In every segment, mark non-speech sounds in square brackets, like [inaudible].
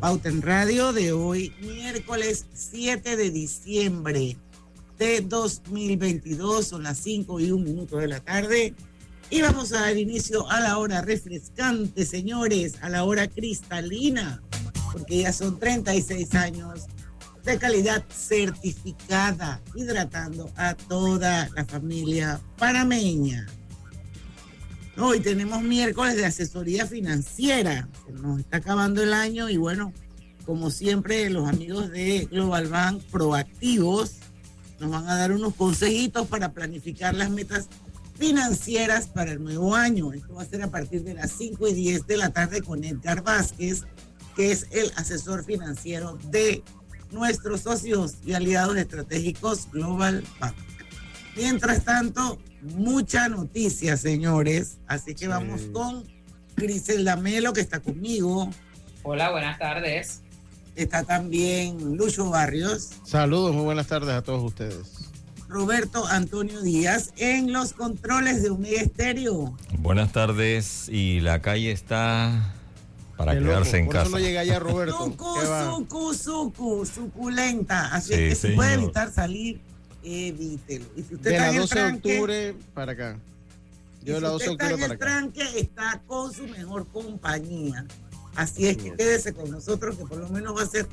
Pauta en Radio de hoy, miércoles 7 de diciembre de 2022, son las 5 y un minuto de la tarde. Y vamos a dar inicio a la hora refrescante, señores, a la hora cristalina, porque ya son 36 años de calidad certificada, hidratando a toda la familia panameña. Hoy tenemos miércoles de asesoría financiera. nos está acabando el año y bueno, como siempre, los amigos de Global Bank proactivos nos van a dar unos consejitos para planificar las metas financieras para el nuevo año. Esto va a ser a partir de las 5 y 10 de la tarde con Edgar Vázquez, que es el asesor financiero de nuestros socios y aliados estratégicos Global Bank. Mientras tanto, mucha noticia, señores. Así que vamos con Griselda Melo, que está conmigo. Hola, buenas tardes. Está también Lucho Barrios. Saludos, muy buenas tardes a todos ustedes. Roberto Antonio Díaz en los controles de Omega Estéreo. Buenas tardes y la calle está para quedarse en casa. no llega allá Roberto. Sucu, sucu, sucu, suculenta. Así que si puede evitar salir, evítelo. Y si usted de está la 12 de octubre para acá. Yo de la 12 de octubre para acá. tranque está con su mejor compañía. Así es que quédese con nosotros, que por lo menos va a ser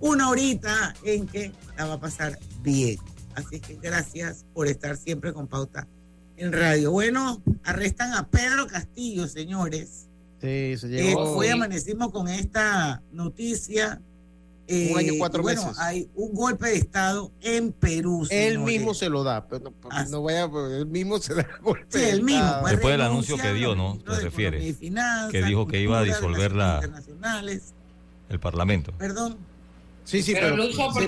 una horita en que la va a pasar bien. Así es que gracias por estar siempre con Pauta en radio. Bueno, arrestan a Pedro Castillo, señores. Sí, se llegó. Eh, hoy amanecimos con esta noticia un año, cuatro bueno, meses. Hay un golpe de Estado en Perú. Él mismo se lo da, pero no, vaya, él mismo se da el golpe. Sí, él mismo. Pues, Después del anuncio que dio, ¿no? Se refiere. que dijo que iba a disolver la, el Parlamento. Perdón. Sí, sí, pero,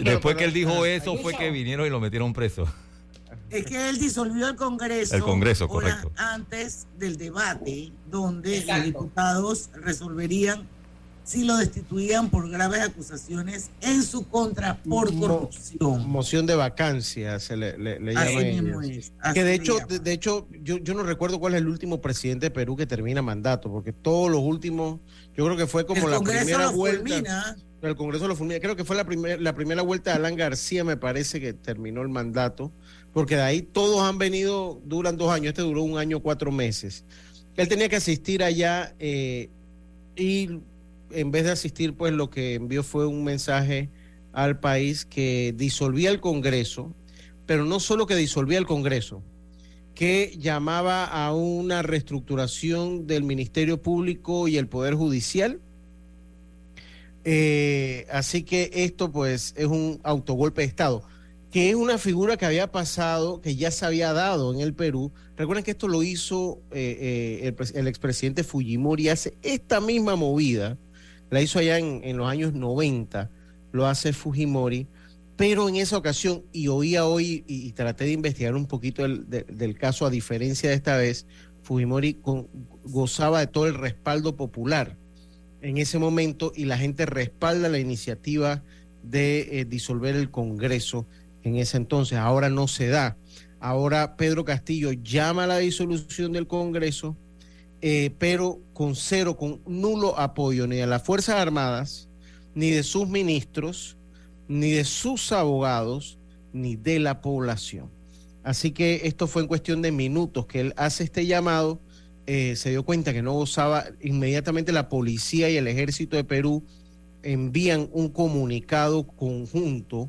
después que él dijo eso fue que vinieron y lo metieron preso. Es que él disolvió el Congreso. El Congreso, correcto. Antes del debate, donde los diputados resolverían si lo destituían por graves acusaciones en su contra por corrupción. moción de vacancia se le, le, llama que de hecho, de, hecho, yo, yo no recuerdo cuál es el último presidente de Perú que termina mandato, porque todos los últimos, yo creo que fue como la primera vuelta. El Congreso lo fulmina. Creo que fue la, primer, la primera vuelta de Alan García, me parece que terminó el mandato, porque de ahí todos han venido, duran dos años, este duró un año, cuatro meses. Él tenía que asistir allá eh, y en vez de asistir, pues lo que envió fue un mensaje al país que disolvía el Congreso, pero no solo que disolvía el Congreso, que llamaba a una reestructuración del Ministerio Público y el Poder Judicial. Eh, así que esto pues es un autogolpe de Estado, que es una figura que había pasado, que ya se había dado en el Perú. Recuerden que esto lo hizo eh, eh, el, el expresidente Fujimori hace esta misma movida la hizo allá en, los años 90, lo hace Fujimori, pero en esa ocasión, y oía hoy y, traté de investigar un poquito del, caso, a diferencia de esta vez, Fujimori gozaba de todo el respaldo popular en ese momento y la gente respalda la iniciativa de eh, disolver el Congreso en ese entonces. Ahora no se da. Ahora Pedro Castillo llama a la disolución del Congreso eh, pero con cero, con nulo apoyo ni de las Fuerzas Armadas, ni de sus ministros, ni de sus abogados, ni de la población. Así que esto fue en cuestión de minutos que él hace este llamado, eh, se dio cuenta que no gozaba, inmediatamente la policía y el ejército de Perú envían un comunicado conjunto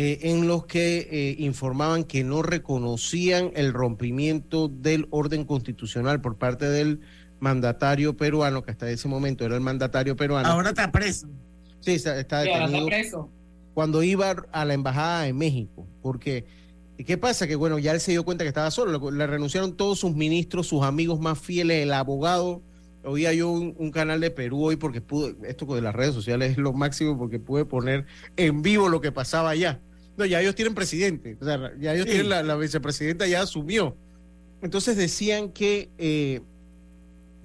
eh, en los que eh, informaban que no reconocían el rompimiento del orden constitucional por parte del mandatario peruano, que hasta ese momento era el mandatario peruano. Ahora está preso. Sí, está, detenido. preso. Cuando iba a la embajada de México, porque ¿qué pasa? Que bueno, ya él se dio cuenta que estaba solo, le renunciaron todos sus ministros, sus amigos más fieles, el abogado oía yo un, canal de Perú hoy porque pude, esto de las redes sociales es lo máximo porque pude poner en vivo lo que pasaba allá. No, ya ellos tienen presidente, o sea, ya ellos tienen la, vicepresidenta ya asumió. Entonces decían que... Eh,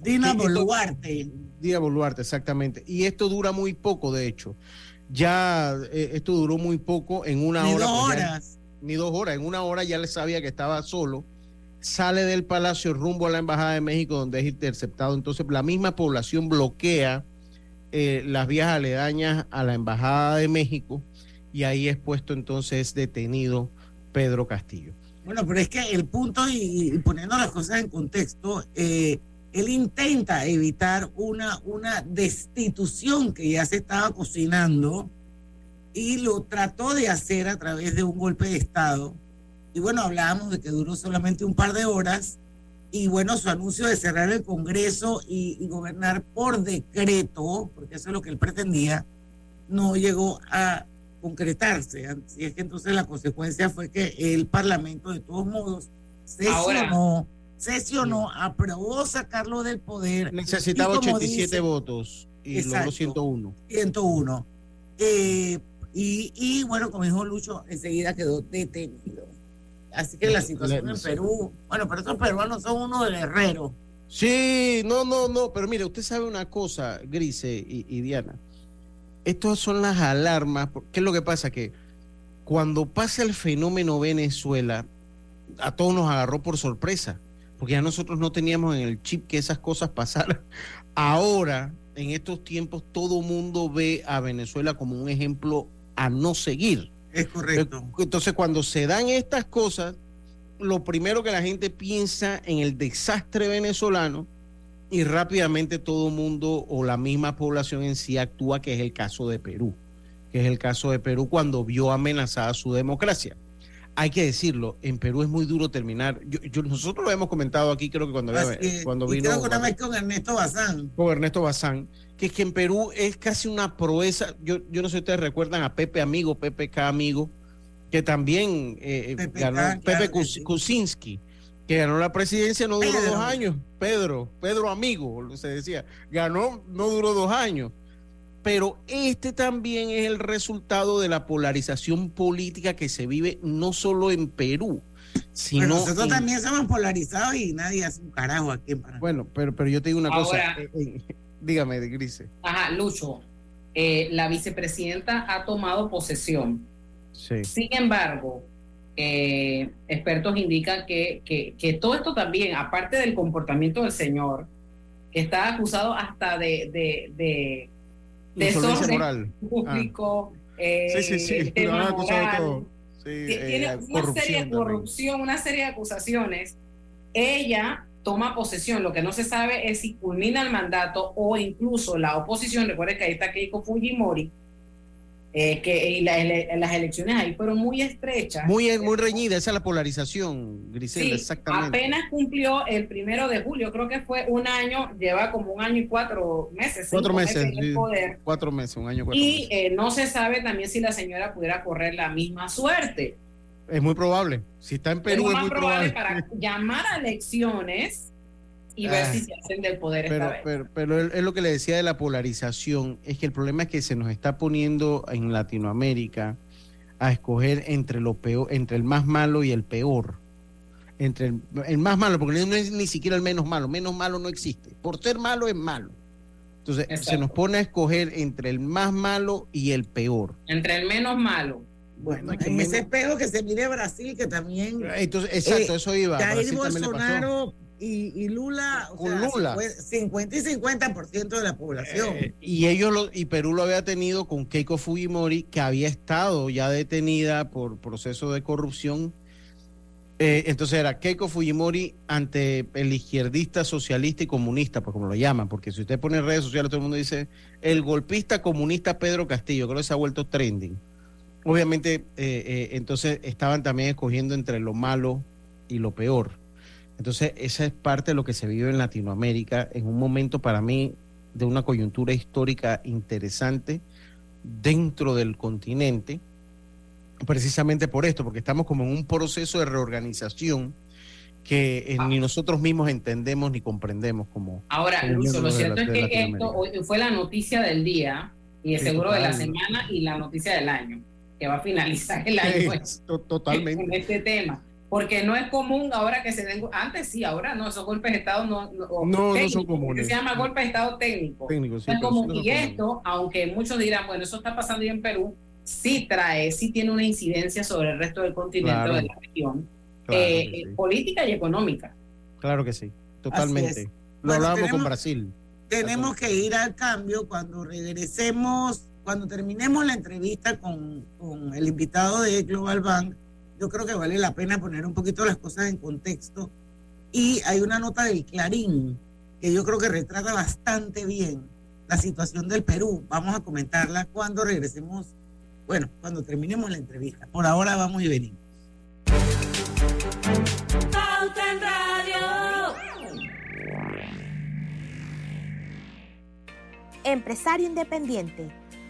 Dina Boluarte. Dina Boluarte, exactamente. Y esto dura muy poco, de hecho. Ya eh, esto duró muy poco, en una ni hora. Dos pues horas. ni dos horas, en una hora ya le sabía que estaba solo sale del palacio rumbo a la Embajada de México donde es interceptado. Entonces la misma población bloquea eh, las vías aledañas a la Embajada de México y ahí es puesto entonces detenido Pedro Castillo. Bueno, pero es que el punto, y, poniendo las cosas en contexto, eh, él intenta evitar una, una destitución que ya se estaba cocinando y lo trató de hacer a través de un golpe de Estado y bueno, hablábamos de que duró solamente un par de horas. Y bueno, su anuncio de cerrar el Congreso y, gobernar por decreto, porque eso es lo que él pretendía, no llegó a concretarse. Así es que entonces la consecuencia fue que el Parlamento, de todos modos, sesionó, sesionó, aprobó sacarlo del poder. Necesitaba 87 votos y logró 101. 101. Eh, y, y bueno, como dijo Lucho, enseguida quedó detenido. Así que la situación en Perú, bueno, pero estos peruanos son uno de herrero. Sí, no, no, no, pero mire, usted sabe una cosa, Grise y, Diana. Estas son las alarmas. ¿Qué es lo que pasa? Que cuando pasa el fenómeno Venezuela, a todos nos agarró por sorpresa, porque ya nosotros no teníamos en el chip que esas cosas pasaran. Ahora, en estos tiempos, todo mundo ve a Venezuela como un ejemplo a no seguir. Es correcto. Entonces, cuando se dan estas cosas, lo primero que la gente piensa en el desastre venezolano y rápidamente todo el mundo o la misma población en sí actúa, que es el caso de Perú, que es el caso de Perú cuando vio amenazada su democracia. Hay que decirlo, en Perú es muy duro terminar. Yo, nosotros lo hemos comentado aquí, creo que cuando, cuando vino. Creo una vez con Ernesto Bazán. Con Ernesto Bazán que es que en Perú es casi una proeza. Yo, yo no sé si ustedes recuerdan a Pepe Amigo, Pepe K Amigo, que también eh, eh, ganó, Pepe Kuczynski, que ganó la presidencia, no duró dos años. Pedro, Pedro Amigo, se decía, ganó, no duró dos años. Pero este también es el resultado de la polarización política que se vive no solo en Perú, sino nosotros también somos polarizados y nadie hace un carajo aquí en Panamá. Bueno, pero, pero yo te digo una cosa. Eh, Dígame, de Grise. Ajá, Lucho, eh, la vicepresidenta ha tomado posesión. Sí. Sin embargo, eh, expertos indican que, que, todo esto también, aparte del comportamiento del señor, que está acusado hasta de, de, de desorden moral. público. Ah. sí, sí, sí. Tema moral, tiene eh, una serie de corrupción, una serie de acusaciones. Ella toma posesión. Lo que no se sabe es si culmina el mandato o incluso la oposición. Recuerden que ahí está Keiko Fujimori, eh, que las elecciones ahí fueron muy estrechas. Muy, muy reñida, esa es la polarización, Griselda, exactamente. Apenas cumplió el primero de julio, creo que fue un año, lleva como un año y cuatro meses. Cuatro meses, cuatro meses, un año, cuatro y eh, no se sabe también si la señora pudiera correr la misma suerte. Es muy probable. Si está en Perú, es, muy probable, para llamar a elecciones y ver si ah. se hacen del poder pero, esta vez. Pero, es lo que le decía de la polarización, es que el problema es que se nos está poniendo en Latinoamérica a escoger entre lo peor, entre el más malo y el peor. Entre el, más malo, porque no es ni siquiera el menos malo, menos malo no existe. Por ser malo es malo. Entonces se nos pone a escoger entre el más malo y el peor. Entre el menos malo. Bueno, en ese espejo que se mire Brasil, que también. Entonces, exacto, eh, eso iba. Jair Bolsonaro y, Lula, Lula. 50 y 50% de la población. Eh, y ellos lo, y Perú lo había tenido con Keiko Fujimori, que había estado ya detenida por proceso de corrupción. Eh, entonces era Keiko Fujimori ante el izquierdista, socialista y comunista, pues como lo llaman, porque si usted pone en redes sociales, todo el mundo dice el golpista comunista Pedro Castillo, creo que se ha vuelto trending obviamente, eh, entonces estaban también escogiendo entre lo malo y lo peor. Entonces, esa es parte de lo que se vive en Latinoamérica en un momento para mí de una coyuntura histórica interesante dentro del continente, precisamente por esto, porque estamos como en un proceso de reorganización que eh, ni nosotros mismos entendemos ni comprendemos como... Ahora, lo cierto es que esto fue la noticia del día y el seguro de la semana y la noticia del año, que va a finalizar el año totalmente. con este tema. Porque no es común ahora que se den, antes sí, ahora no, esos golpes de Estado no, no, no, son comunes. Se llama golpe de Estado técnico. técnico sí, y esto, aunque muchos dirán, bueno, eso está pasando en Perú, sí trae, sí tiene una incidencia sobre el resto del continente de la región, eh, política y económica. Claro que sí, totalmente. Lo hablábamos con Brasil. Tenemos que ir al cambio cuando regresemos, cuando terminemos la entrevista con, con el invitado de Global Bank. Yo creo que vale la pena poner un poquito las cosas en contexto. Y hay una nota del Clarín que yo creo que retrata bastante bien la situación del Perú. Vamos a comentarla cuando regresemos bueno, cuando terminemos la entrevista. Por ahora vamos y venimos. Empresario independiente.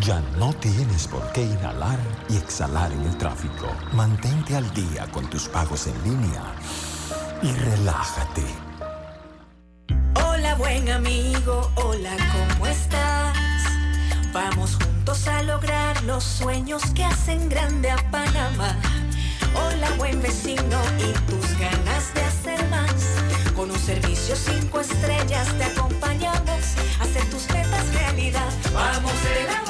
Ya no tienes por qué inhalar y exhalar en el tráfico. Mantente al día con tus pagos en línea y relájate. Hola buen amigo, hola, ¿cómo estás? Vamos juntos a lograr los sueños que hacen grande a Panamá. Hola buen vecino y tus ganas de hacer más. Con un servicio cinco estrellas te acompañamos a hacer tus metas realidad. Vamos de la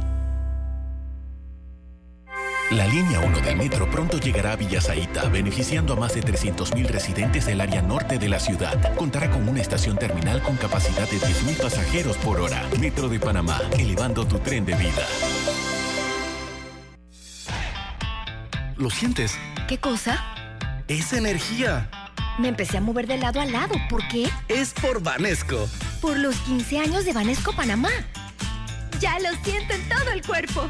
La línea 1 del metro pronto llegará a Villasaita, beneficiando a más de 300.000 residentes del área norte de la ciudad. Contará con una estación terminal con capacidad de 10.000 pasajeros por hora. Metro de Panamá, elevando tu tren de vida. ¿Lo sientes? ¿Qué cosa? Es energía. Me empecé a mover de lado a lado. ¿Por qué? Es por Vanesco. Por los 15 años de Vanesco Panamá. Ya lo siento en todo el cuerpo.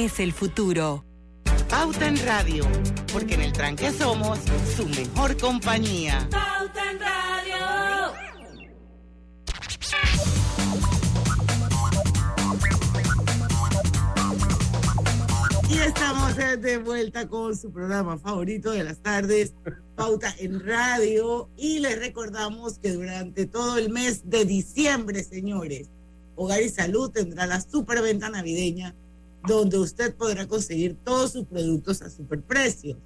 es el futuro. Pauta en Radio, porque en el tranque somos su mejor compañía. Pauta en Radio. Y estamos de vuelta con su programa favorito de las tardes, Pauta en Radio. Y les recordamos que durante todo el mes de diciembre, señores, Hogar y Salud tendrá la superventa navideña donde usted podrá conseguir todos sus productos a superprecio.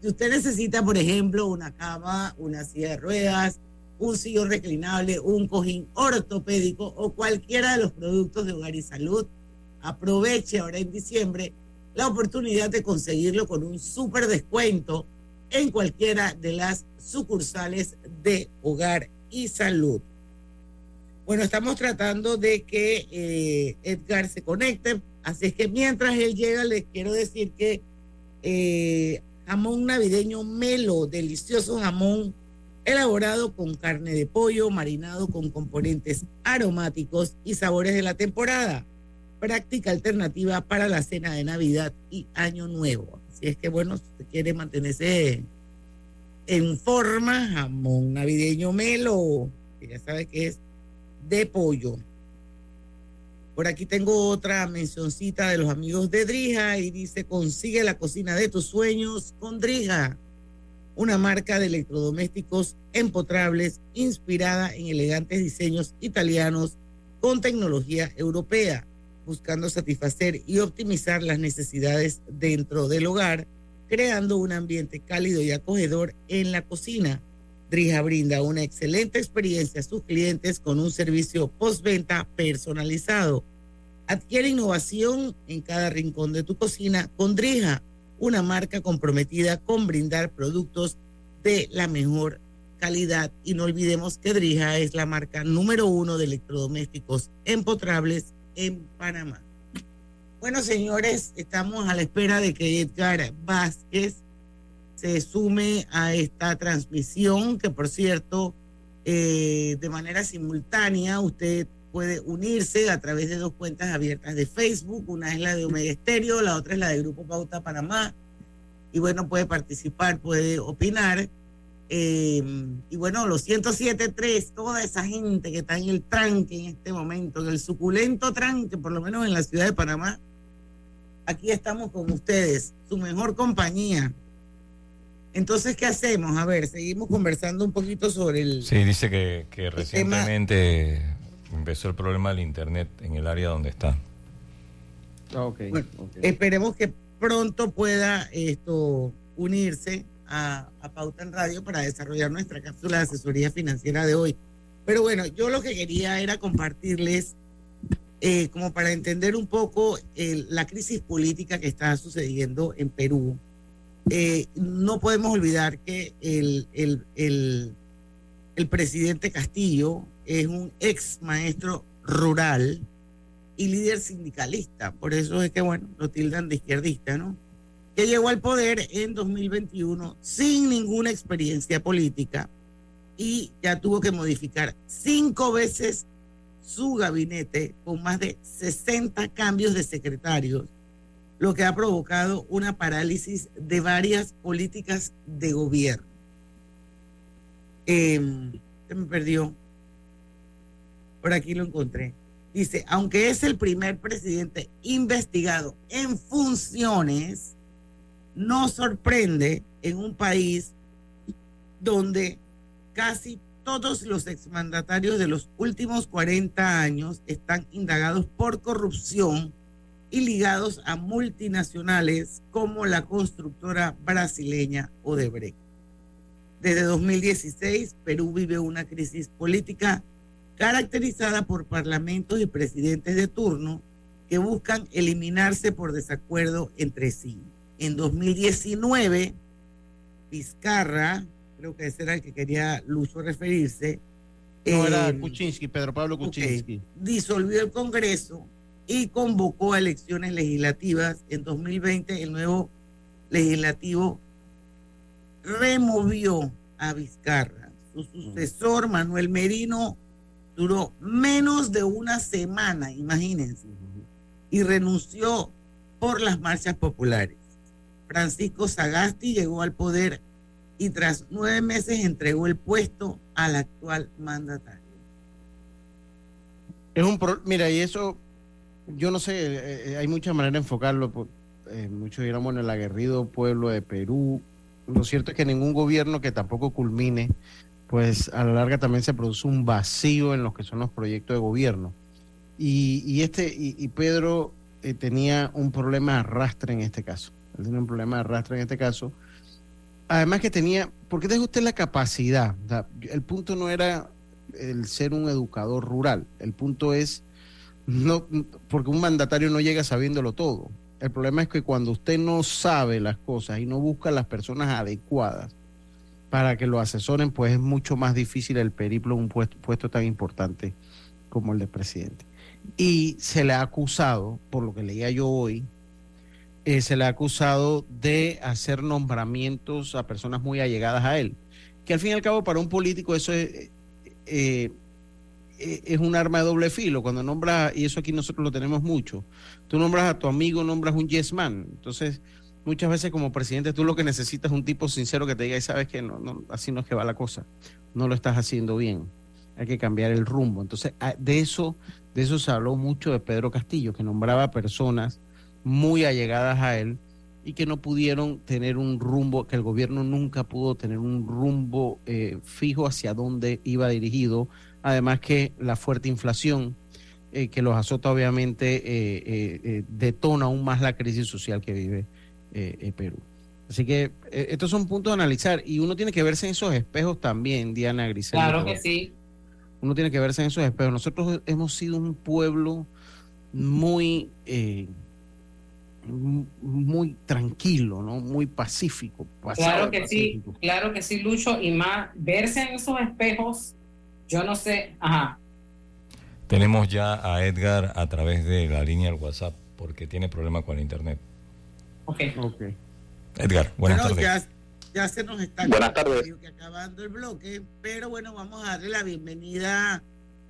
Si usted necesita, por ejemplo, una cama, una silla de ruedas, un sillón reclinable, un cojín ortopédico o cualquiera de los productos de hogar y salud, aproveche ahora en diciembre la oportunidad de conseguirlo con un super descuento en cualquiera de las sucursales de hogar y salud. Bueno, estamos tratando de que eh, Edgar se conecte, así es que mientras él llega les quiero decir que eh, jamón navideño melo, delicioso jamón elaborado con carne de pollo, marinado con componentes aromáticos y sabores de la temporada. Práctica alternativa para la cena de Navidad y Año Nuevo. Así es que bueno, si usted quiere mantenerse en forma, jamón navideño melo, ya sabe que es de pollo. Por aquí tengo otra mencioncita de los amigos de Drija y dice, consigue la cocina de tus sueños con Drija, una marca de electrodomésticos empotrables inspirada en elegantes diseños italianos con tecnología europea, buscando satisfacer y optimizar las necesidades dentro del hogar, creando un ambiente cálido y acogedor en la cocina Drija brinda una excelente experiencia a sus clientes con un servicio postventa personalizado. Adquiere innovación en cada rincón de tu cocina con Drija, una marca comprometida con brindar productos de la mejor calidad. Y no olvidemos que Drija es la marca número uno de electrodomésticos empotrables en Panamá. Bueno, señores, estamos a la espera de que Edgar Vázquez se sume a esta transmisión, que por cierto, eh, de manera simultánea usted puede unirse a través de dos cuentas abiertas de Facebook. Una es la de Omega Estéreo, la otra es la de Grupo Pauta Panamá. Y bueno, puede participar, puede opinar. Eh, y bueno, los 107.3, toda esa gente que está en el tranque en este momento, en el suculento tranque, por lo menos en la ciudad de Panamá, aquí estamos con ustedes, su mejor compañía. Entonces, ¿qué hacemos? A ver, seguimos conversando un poquito sobre el... Sí, dice que, recientemente empezó el problema del Internet en el área donde está. Ah, esperemos que pronto pueda esto unirse a, Pauta en Radio para desarrollar nuestra cápsula de asesoría financiera de hoy. Pero bueno, yo lo que quería era compartirles, eh, como para entender un poco la crisis política que está sucediendo en Perú eh, no podemos olvidar que el, el, el, el, presidente Castillo es un ex maestro rural y líder sindicalista. Por eso es que, bueno, lo tildan de izquierdista, ¿no? Que llegó al poder en 2021 sin ninguna experiencia política y ya tuvo que modificar cinco veces su gabinete con más de 60 cambios de secretarios lo que ha provocado una parálisis de varias políticas de gobierno. Em, se me perdió. Por aquí lo encontré. Dice, aunque es el primer presidente investigado en funciones, no sorprende en un país donde casi todos los exmandatarios de los últimos 40 años están indagados por corrupción y ligados a multinacionales como la constructora brasileña Odebrecht. Desde 2016, Perú vive una crisis política caracterizada por parlamentos y presidentes de turno que buscan eliminarse por desacuerdo entre sí. En 2019, Vizcarra, creo que ese era el que quería Lucho referirse. No, era eh, Kuczynski, Pedro Pablo Kuczynski. disolvió el Congreso y convocó a elecciones legislativas. En 2020, el nuevo legislativo removió a Vizcarra. Su sucesor, Manuel Merino, duró menos de una semana, imagínense, y renunció por las marchas populares. Francisco Sagasti llegó al poder y tras nueve meses entregó el puesto al actual mandatario. Es un mira, y eso, yo no sé, eh, eh, hay muchas maneras de enfocarlo. Eh, muchos diríamos en el aguerrido pueblo de Perú. Lo cierto es que ningún gobierno que tampoco culmine, pues a la larga también se produce un vacío en los que son los proyectos de gobierno. Y, este, y, Pedro tenía un problema de arrastre en este caso. Él tenía un problema de arrastre en este caso además que tenía, ¿por qué deja usted la capacidad? el punto no era el ser un educador rural, el punto es, no, porque un mandatario no llega sabiéndolo todo. El problema es que cuando usted no sabe las cosas y no busca las personas adecuadas para que lo asesoren, pues es mucho más difícil el periplo de un puesto, tan importante como el de presidente. Y se le ha acusado, por lo que leía yo hoy, eh, se le ha acusado de hacer nombramientos a personas muy allegadas a él. Que al fin y al cabo para un político eso es, eh, eh, es un arma de doble filo. Cuando nombras, y eso aquí nosotros lo tenemos mucho, tú nombras a tu amigo, nombras un yes man. Entonces, muchas veces como presidente tú lo que necesitas es un tipo sincero que te diga, y sabes que no, no, así no es que va la cosa, no lo estás haciendo bien, hay que cambiar el rumbo. Entonces, ah, de eso, de eso se habló mucho de Pedro Castillo, que nombraba personas muy allegadas a él y que no pudieron tener un rumbo, que el gobierno nunca pudo tener un rumbo eh, fijo hacia dónde iba dirigido, además que la fuerte inflación eh, que los azota obviamente eh, detona aún más la crisis social que vive Perú. Así que estos son puntos a analizar y uno tiene que verse en esos espejos también, Diana Grisel. Claro que sí. Uno tiene que verse en esos espejos. Nosotros hemos sido un pueblo muy muy tranquilo, ¿no? Muy pacífico. Claro que sí, claro que sí, Lucho, y más verse en esos espejos, yo no sé, ajá. Tenemos ya a Edgar a través de la línea del WhatsApp porque tiene problema con el internet. Ok. okay. Edgar, buenas tardes. Ya, ya, se nos está buenas tardes. acabando el bloque, pero bueno, vamos a darle la bienvenida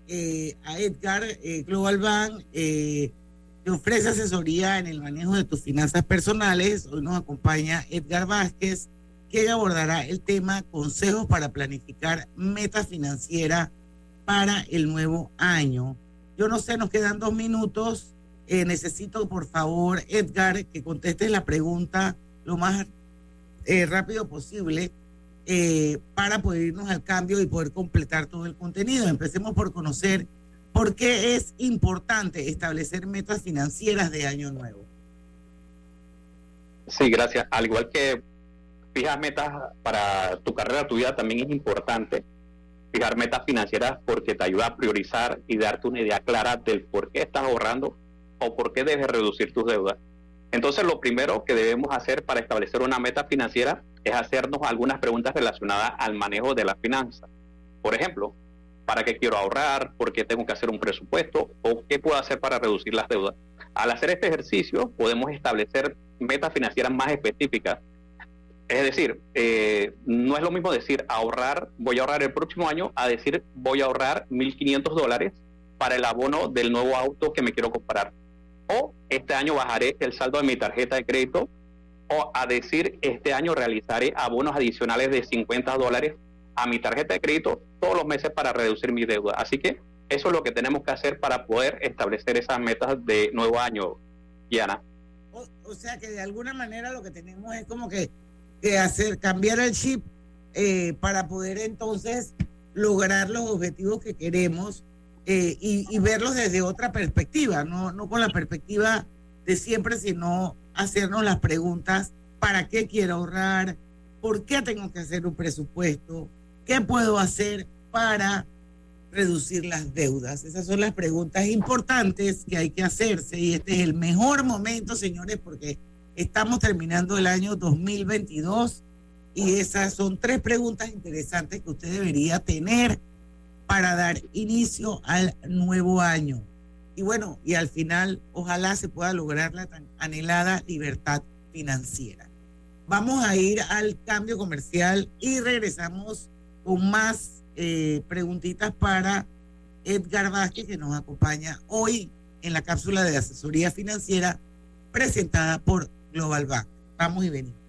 eh, a Edgar eh, Global Bank. Eh, te ofrece asesoría en el manejo de tus finanzas personales. Hoy nos acompaña Edgar Vázquez, quien abordará el tema consejos para planificar meta financiera para el nuevo año. Yo no sé, nos quedan dos minutos. Eh, necesito, por favor, Edgar, que contestes la pregunta lo más eh, rápido posible eh, para poder irnos al cambio y poder completar todo el contenido. Empecemos por conocer ¿Por qué es importante establecer metas financieras de año nuevo? Sí, gracias. Al igual que fijar metas para tu carrera, tu vida, también es importante fijar metas financieras porque te ayuda a priorizar y darte una idea clara del por qué estás ahorrando o por qué debes reducir tus deudas. Entonces, lo primero que debemos hacer para establecer una meta financiera es hacernos algunas preguntas relacionadas al manejo de las finanzas. Por ejemplo, para qué quiero ahorrar, por qué tengo que hacer un presupuesto o qué puedo hacer para reducir las deudas. Al hacer este ejercicio podemos establecer metas financieras más específicas. Es decir, eh, no es lo mismo decir ahorrar, voy a ahorrar el próximo año, a decir voy a ahorrar 1.500 dólares para el abono del nuevo auto que me quiero comprar. O este año bajaré el saldo de mi tarjeta de crédito. O a decir este año realizaré abonos adicionales de 50 dólares a mi tarjeta de crédito todos los meses para reducir mi deuda. Así que eso es lo que tenemos que hacer para poder establecer esas metas de nuevo año, Diana. O, sea que de alguna manera lo que tenemos es como que, hacer, cambiar el chip eh, para poder entonces lograr los objetivos que queremos eh, y, y, verlos desde otra perspectiva, no, no con la perspectiva de siempre, sino hacernos las preguntas, ¿para qué quiero ahorrar? ¿Por qué tengo que hacer un presupuesto? ¿Qué puedo hacer para reducir las deudas? Esas son las preguntas importantes que hay que hacerse y este es el mejor momento, señores, porque estamos terminando el año 2022 y esas son tres preguntas interesantes que usted debería tener para dar inicio al nuevo año. Y bueno, y al final ojalá se pueda lograr la tan anhelada libertad financiera. Vamos a ir al cambio comercial y regresamos con más eh, preguntitas para Edgar Vázquez, que nos acompaña hoy en la cápsula de asesoría financiera presentada por Global Bank. Vamos y venimos.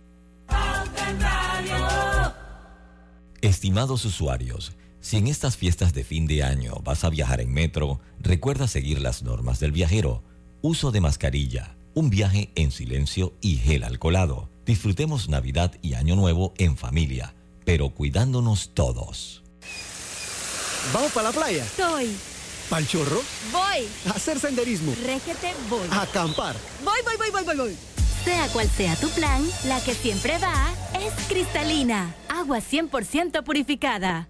Estimados usuarios, si en estas fiestas de fin de año vas a viajar en metro, recuerda seguir las normas del viajero. Uso de mascarilla, un viaje en silencio y gel alcoholado. Disfrutemos Navidad y Año Nuevo en familia, pero cuidándonos todos. ¿Vamos para la playa? Estoy. ¿Pal chorro? Voy. A hacer senderismo. Régete, voy. A acampar. Voy, voy, voy, voy, voy, voy. Sea cual sea tu plan, la que siempre va es cristalina. Agua 100% purificada.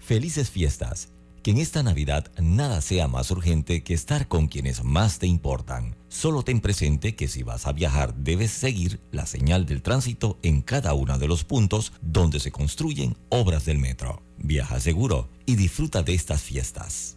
Felices fiestas. Que en esta Navidad nada sea más urgente que estar con quienes más te importan. Solo ten presente que si vas a viajar debes seguir la señal del tránsito en cada uno de los puntos donde se construyen obras del metro. Viaja seguro y disfruta de estas fiestas.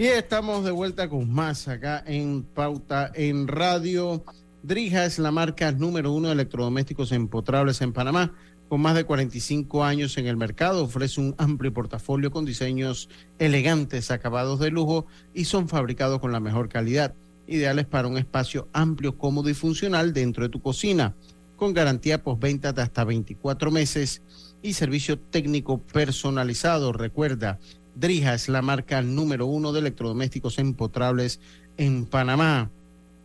Y estamos de vuelta con más acá en Pauta en Radio. Drija es la marca número uno de electrodomésticos empotrables en Panamá. Con más de 45 años en el mercado, ofrece un amplio portafolio con diseños elegantes, acabados de lujo y son fabricados con la mejor calidad, ideales para un espacio amplio, cómodo y funcional dentro de tu cocina, con garantía postventa de hasta 24 meses y servicio técnico personalizado. Recuerda, Drija es la marca número uno de electrodomésticos empotrables en Panamá.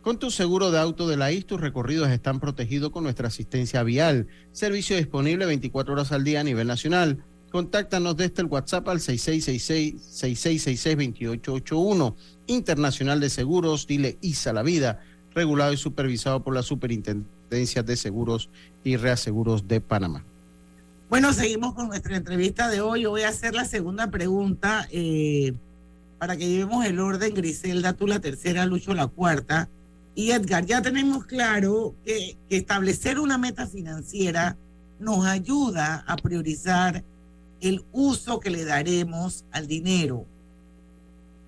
Con tu seguro de auto de la IS, tus recorridos están protegidos con nuestra asistencia vial. Servicio disponible 24 horas al día a nivel nacional. Contáctanos desde el WhatsApp al 6666-6666-2881. Internacional de Seguros, dile ISA la vida. Regulado y supervisado por la Superintendencia de Seguros y Reaseguros de Panamá. Bueno, seguimos con nuestra entrevista de hoy. Yo voy a hacer la segunda pregunta. Eh, para que llevemos el orden, Griselda, tú la tercera, Lucho la cuarta. Y Edgar, ya tenemos claro que, que establecer una meta financiera nos ayuda a priorizar el uso que le daremos al dinero.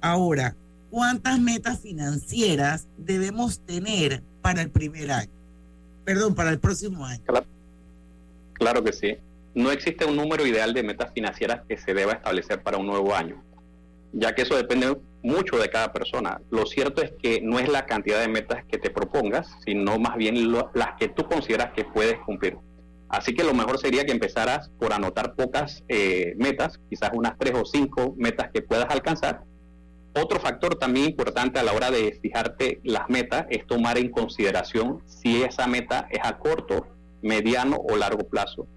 Ahora, ¿cuántas metas financieras debemos tener para el primer año? Perdón, para el próximo año. Claro, que sí. No existe un número ideal de metas financieras que se deba establecer para un nuevo año, ya que eso depende mucho de cada persona. Lo cierto es que no es la cantidad de metas que te propongas, sino más bien las que tú consideras que puedes cumplir. Así que lo mejor sería que empezaras por anotar pocas eh, metas, quizás unas tres o cinco metas que puedas alcanzar. Otro factor también importante a la hora de fijarte las metas es tomar en consideración si esa meta es a corto, mediano o largo plazo.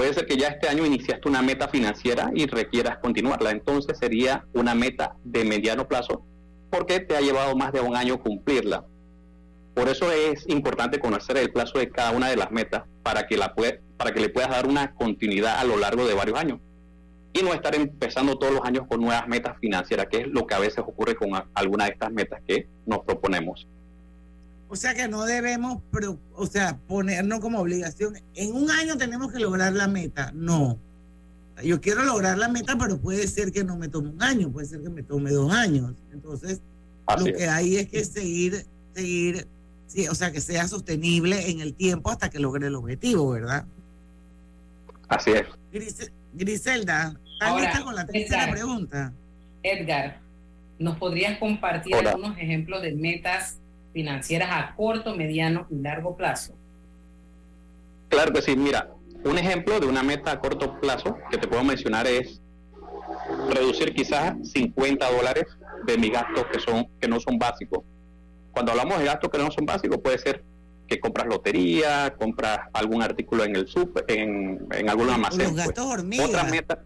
Puede ser que ya este año iniciaste una meta financiera y requieras continuarla, entonces sería una meta de mediano plazo porque te ha llevado más de un año cumplirla. Por eso es importante conocer el plazo de cada una de las metas para que, la para que le puedas dar una continuidad a lo largo de varios años. Y no estar empezando todos los años con nuevas metas financieras, que es lo que a veces ocurre con algunas de estas metas que nos proponemos. O sea que no debemos, o sea, ponernos como obligación. En un año tenemos que lograr la meta. No. Yo quiero lograr la meta, pero puede ser que no me tome un año, puede ser que me tome dos años. Entonces, lo que hay es que seguir, seguir Sí, o sea, que sea sostenible en el tiempo hasta que logre el objetivo, ¿verdad? Así es. Griselda, ¿estás con la tercera pregunta? Edgar, ¿nos podrías compartir algunos ejemplos de metas financieras a corto, mediano y largo plazo? Claro que sí, mira, un ejemplo de una meta a corto plazo que te puedo mencionar es reducir quizás 50 dólares de mis gastos que son que no son básicos cuando hablamos de gastos que no son básicos, puede ser que compras lotería, compras algún artículo en el super, en, en algún almacén. Los pues. gastos hormigas. Otras metas,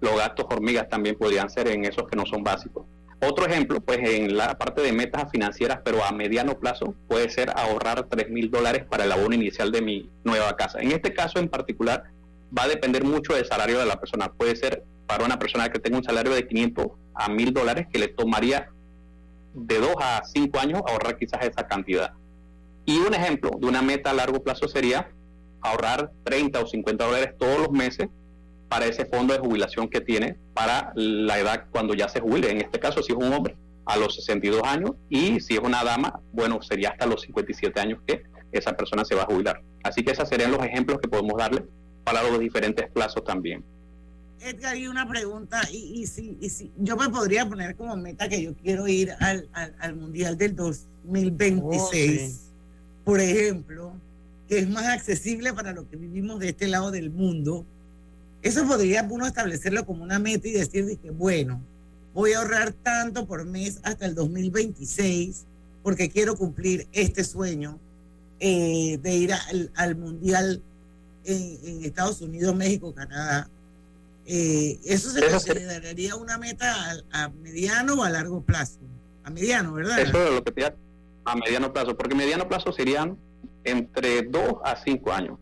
los gastos hormigas también podrían ser en esos que no son básicos. Otro ejemplo, pues en la parte de metas financieras, pero a mediano plazo, puede ser ahorrar 3 mil dólares para el abono inicial de mi nueva casa. En este caso en particular, va a depender mucho del salario de la persona. Puede ser para una persona que tenga un salario de 500 a 1000 dólares, que le tomaría de dos a cinco años ahorrar quizás esa cantidad. Y un ejemplo de una meta a largo plazo sería ahorrar 30 o 50 dólares todos los meses para ese fondo de jubilación que tiene para la edad cuando ya se jubile. En este caso, si es un hombre, a los 62 años y si es una dama, bueno, sería hasta los 57 años que esa persona se va a jubilar. Así que esos serían los ejemplos que podemos darle para los diferentes plazos también. Edgar, hay una pregunta, y, y, si, y si yo me podría poner como meta que yo quiero ir al, al, Mundial del 2026, por ejemplo, que es más accesible para lo que vivimos de este lado del mundo. Eso podría uno establecerlo como una meta y decir, que bueno, voy a ahorrar tanto por mes hasta el 2026 porque quiero cumplir este sueño eh, de ir al, al Mundial en, en Estados Unidos, México, Canadá eh, ¿Eso se consideraría una meta a, mediano o a largo plazo? A mediano, ¿verdad? Eso es lo que te a mediano plazo, porque mediano plazo serían entre 2 a 5 años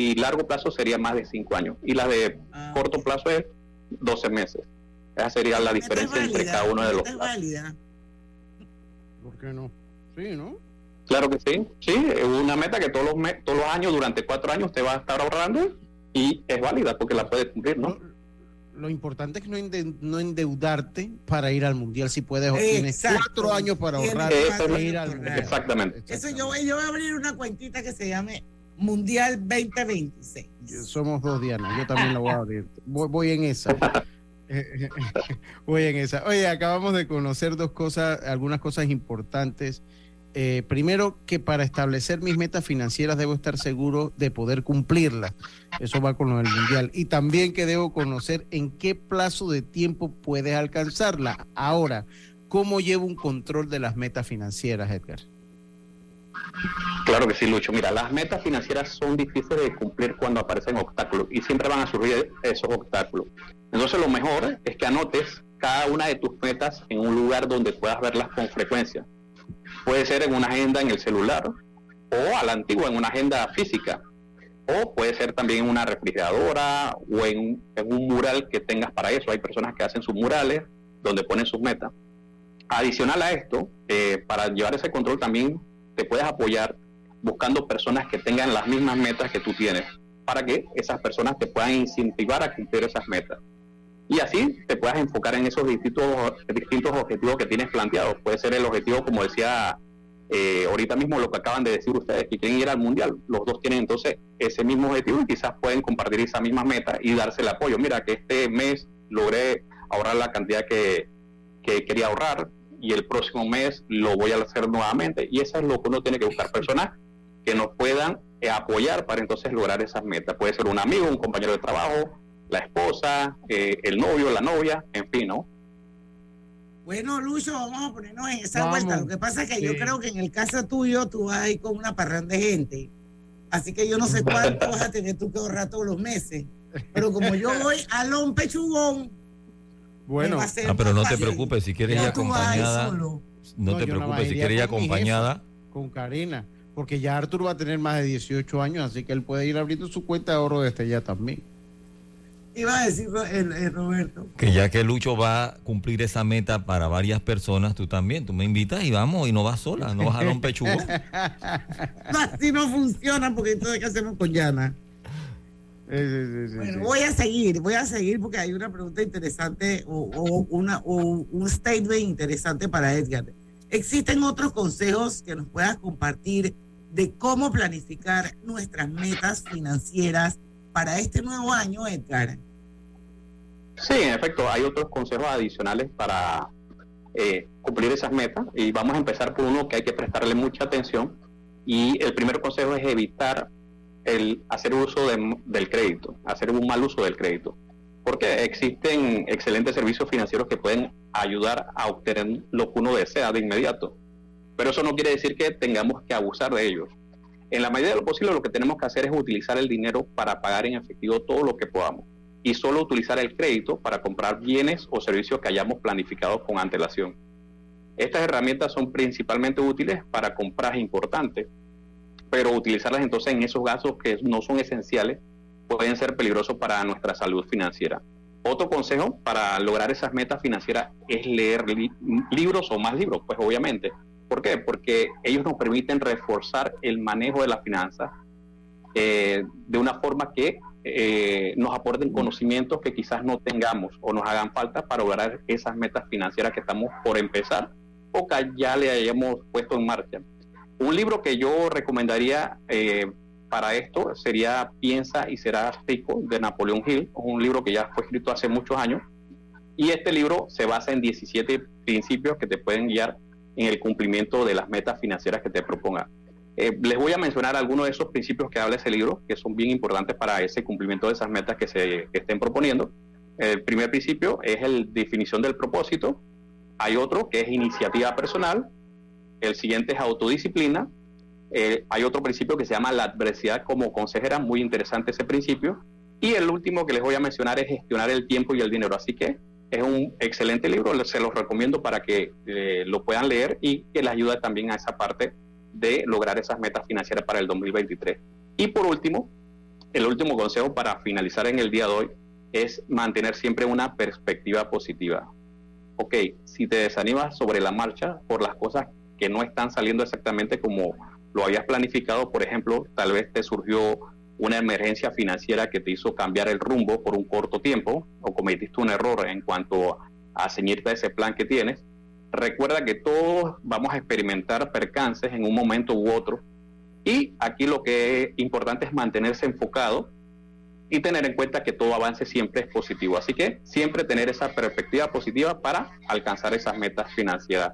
y largo plazo sería más de 5 años y la de ah, corto plazo es 12 meses. Esa sería la diferencia entre cada uno de los. ¿Es válida? ¿Por qué no? Sí, ¿no? Claro que sí, sí, es una meta que todos los, todos los años, durante cuatro años, te va a estar ahorrando y es válida porque la puedes cumplir, ¿no? lo importante es no, endeudarte para ir al mundial si puedes tienes cuatro años para ahorrar ir al mundial. exactamente eso yo, yo voy a abrir una cuentita que se llame mundial 2026 somos dos Diana yo también la voy a abrir voy, en esa [laughs] voy en esa oye acabamos de conocer dos cosas algunas cosas importantes eh, primero que para establecer mis metas financieras debo estar seguro de poder cumplirlas. Eso va con lo del mundial. Y también que debo conocer en qué plazo de tiempo puedes alcanzarla. Ahora, ¿cómo llevo un control de las metas financieras, Edgar? Claro que sí, Lucho. Mira, las metas financieras son difíciles de cumplir cuando aparecen obstáculos y siempre van a surgir esos obstáculos. Entonces, lo mejor es que anotes cada una de tus metas en un lugar donde puedas verlas con frecuencia Puede ser en una agenda en el celular o a la antigua en una agenda física. O puede ser también en una refrigeradora o en, un mural que tengas para eso. Hay personas que hacen sus murales donde ponen sus metas. Adicional a esto, eh, para llevar ese control también te puedes apoyar buscando personas que tengan las mismas metas que tú tienes, para que esas personas te puedan incentivar a cumplir esas metas. Y así te puedas enfocar en esos distintos, distintos objetivos que tienes planteados. Puede ser el objetivo, como decía eh, ahorita mismo lo que acaban de decir ustedes, que quieren ir al mundial. Los dos tienen entonces ese mismo objetivo y quizás pueden compartir esa misma meta y darse el apoyo. Mira, que este mes logré ahorrar la cantidad que, que quería ahorrar y el próximo mes lo voy a hacer nuevamente. Y eso es lo que uno tiene que buscar, personas que nos puedan eh, apoyar para entonces lograr esas metas. Puede ser un amigo, un compañero de trabajo, la esposa, eh, el novio, la novia, en fin, ¿no? Bueno, Lucho, vamos a ponernos en esa vuelta. Lo que pasa es que yo creo que en el caso tuyo tú vas a ir con una parranda de gente. Así que yo no sé cuánto [laughs] vas a tener tú que ahorrar todos los meses. Pero como yo voy a un pechugón. Bueno, ah, pero no te preocupes si quieres ir acompañada. No, te preocupes si quieres ir acompañada. Con Karina. Porque ya Arthur va a tener más de 18 años, así que él puede ir abriendo su cuenta de ahorro desde ya también. Iba a decir el, Roberto. Que ya que Lucho va a cumplir esa meta para varias personas, tú también, tú me invitas y vamos y no vas sola, no vas a un pechugo. [laughs] no, así no funciona porque entonces ¿qué hacemos con Yana? Bueno, voy a seguir, voy a seguir porque hay una pregunta interesante o, una, o un statement interesante para Edgar. ¿Existen otros consejos que nos puedas compartir de cómo planificar nuestras metas financieras para este nuevo año, Edgar? Sí, en efecto, hay otros consejos adicionales para eh, cumplir esas metas y vamos a empezar por uno que hay que prestarle mucha atención y el primer consejo es evitar el hacer uso del crédito, hacer un mal uso del crédito, porque existen excelentes servicios financieros que pueden ayudar a obtener lo que uno desea de inmediato, pero eso no quiere decir que tengamos que abusar de ellos. En la medida de lo posible lo que tenemos que hacer es utilizar el dinero para pagar en efectivo todo lo que podamos y solo utilizar el crédito para comprar bienes o servicios que hayamos planificado con antelación. Estas herramientas son principalmente útiles para compras importantes, pero utilizarlas entonces en esos gastos que no son esenciales pueden ser peligrosos para nuestra salud financiera. Otro consejo para lograr esas metas financieras es leer libros o más libros, pues obviamente. ¿Por qué? Porque ellos nos permiten reforzar el manejo de la finanza eh, de una forma que eh, nos aporten conocimientos que quizás no tengamos o nos hagan falta para lograr esas metas financieras que estamos por empezar o que ya le hayamos puesto en marcha. Un libro que yo recomendaría eh, para esto sería Piensa y serás rico de Napoleón Hill, un libro que ya fue escrito hace muchos años. Y este libro se basa en 17 principios que te pueden guiar en el cumplimiento de las metas financieras que te proponga. Eh, les voy a mencionar algunos de esos principios que habla ese libro, que son bien importantes para ese cumplimiento de esas metas que se estén proponiendo. El primer principio es la definición del propósito. Hay otro que es iniciativa personal. El siguiente es autodisciplina. Eh, hay otro principio que se llama la adversidad como consejera, muy interesante ese principio. Y el último que les voy a mencionar es gestionar el tiempo y el dinero. Así que es un excelente libro, se los recomiendo para que eh, lo puedan leer y que les ayude también a esa parte de lograr esas metas financieras para el 2023. Y por último, el último consejo para finalizar en el día de hoy es mantener siempre una perspectiva positiva. Ok, si te desanimas sobre la marcha por las cosas que no están saliendo exactamente como lo habías planificado, por ejemplo, tal vez te surgió una emergencia financiera que te hizo cambiar el rumbo por un corto tiempo o cometiste un error en cuanto a ceñirte a ese plan que tienes, recuerda que todos vamos a experimentar percances en un momento u otro y aquí lo que es importante es mantenerse enfocado y tener en cuenta que todo avance siempre es positivo. Así que siempre tener esa perspectiva positiva para alcanzar esas metas financieras.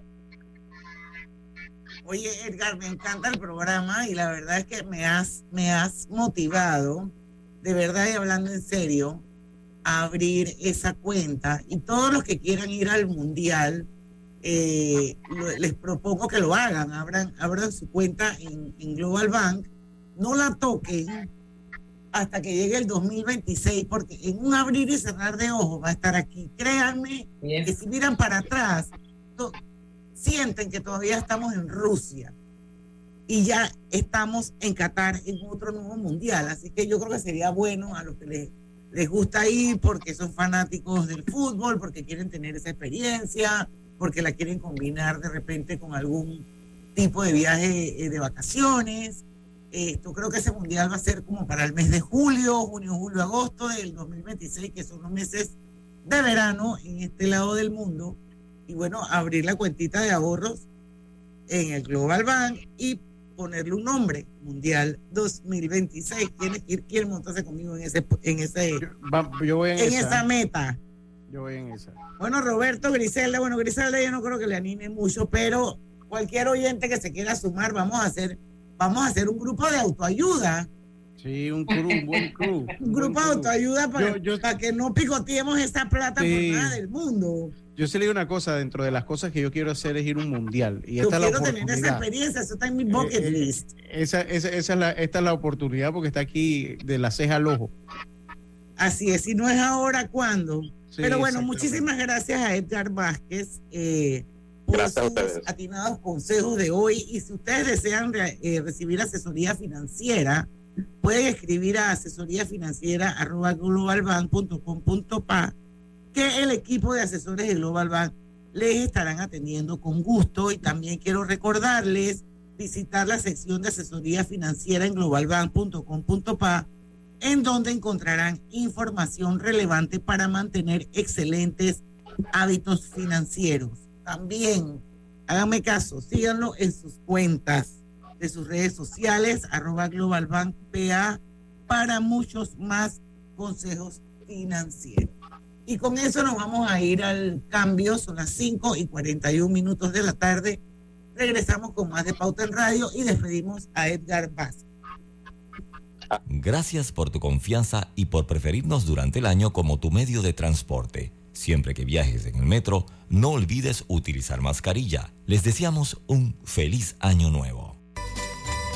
Oye, Edgar, me encanta el programa y la verdad es que me has, me has motivado, de verdad y hablando en serio, a abrir esa cuenta. Y todos los que quieran ir al Mundial, eh, les propongo que lo hagan, abran, abran su cuenta en, Global Bank, no la toquen hasta que llegue el 2026, porque en un abrir y cerrar de ojos va a estar aquí. Créanme que si miran para atrás, sienten que todavía estamos en Rusia y ya estamos en Qatar en otro nuevo mundial. Así que yo creo que sería bueno a los que les, les gusta ir porque son fanáticos del fútbol, porque quieren tener esa experiencia, porque la quieren combinar de repente con algún tipo de viaje eh, de vacaciones. Esto creo que ese mundial va a ser como para el mes de julio, junio, julio, agosto del 2026, que son los meses de verano en este lado del mundo. Y bueno, abrir la cuentita de ahorros en el Global Bank y ponerle un nombre, Mundial 2026. Tienes que ir, quiere montarse conmigo en ese, en ese, yo, voy en, esa. meta. Yo voy en esa. Bueno, Roberto Griselda, bueno, Griselda yo no creo que le anime mucho, pero cualquier oyente que se quiera sumar, vamos a hacer, vamos a hacer un grupo de autoayuda. Sí, un crew, un buen crew. [laughs] un, grupo de autoayuda para, que no picoteemos esta plata por nada del mundo. Yo se le digo una cosa, dentro de las cosas que yo quiero hacer es ir a un mundial. Y esta quiero tener esa experiencia, eso está en mi eh, bucket eh, list. esa, esa, esa es la, esta es la oportunidad porque está aquí de la ceja al ojo. Así es, si no es ahora, ¿cuándo? Pero bueno, muchísimas gracias a Edgar Vázquez eh, por sus atinados consejos de hoy. Y si ustedes desean eh, recibir asesoría financiera, pueden escribir a asesoríafinanciera.globalbank.com.pa que el equipo de asesores de Global Bank les estarán atendiendo con gusto. Y también quiero recordarles visitar la sección de asesoría financiera en globalbank.com.pa en donde encontrarán información relevante para mantener excelentes hábitos financieros. También, háganme caso, síganlo en sus cuentas de sus redes sociales, arroba globalbankpa, para muchos más consejos financieros. Y con eso nos vamos a ir al cambio, son las 5 y 41 minutos de la tarde. Regresamos con más de Pauta en Radio y despedimos a Edgar Vázquez. Gracias por tu confianza y por preferirnos durante el año como tu medio de transporte. Siempre que viajes en el metro, no olvides utilizar mascarilla. Les deseamos un feliz año nuevo.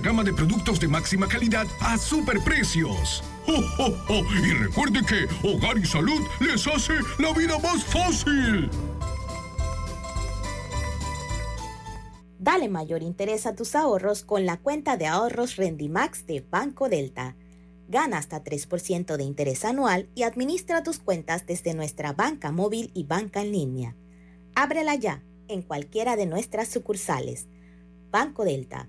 gama de productos de máxima calidad a superprecios. ¡Oh, Y recuerde que Hogar y Salud les hace la vida más fácil. Dale mayor interés a tus ahorros con la cuenta de ahorros Rendimax de Banco Delta. Gana hasta 3% de interés anual y administra tus cuentas desde nuestra banca móvil y banca en línea. Ábrela ya en cualquiera de nuestras sucursales. Banco Delta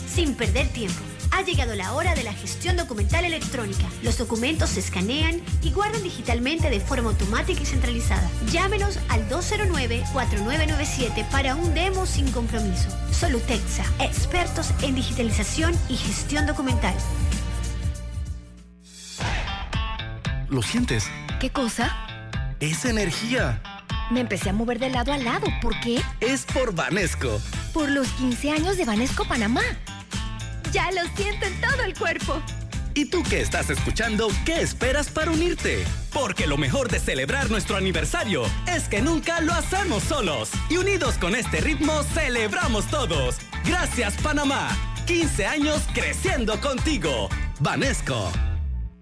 sin perder tiempo. Ha llegado la hora de la gestión documental electrónica. Los documentos se escanean y guardan digitalmente de forma automática y centralizada. Llámenos al 209-4997 para un demo sin compromiso. Solutexa, expertos en digitalización y gestión documental. ¿Lo sientes? ¿Qué cosa? Es energía. Me empecé a mover de lado a lado. ¿Por qué? Es por Vanesco. Por los 15 años de Vanesco Panamá. Ya lo siento en todo el cuerpo. ¿Y tú que estás escuchando, qué esperas para unirte? Porque lo mejor de celebrar nuestro aniversario es que nunca lo hacemos solos. Y unidos con este ritmo, celebramos todos. Gracias Panamá. 15 años creciendo contigo. Vanesco.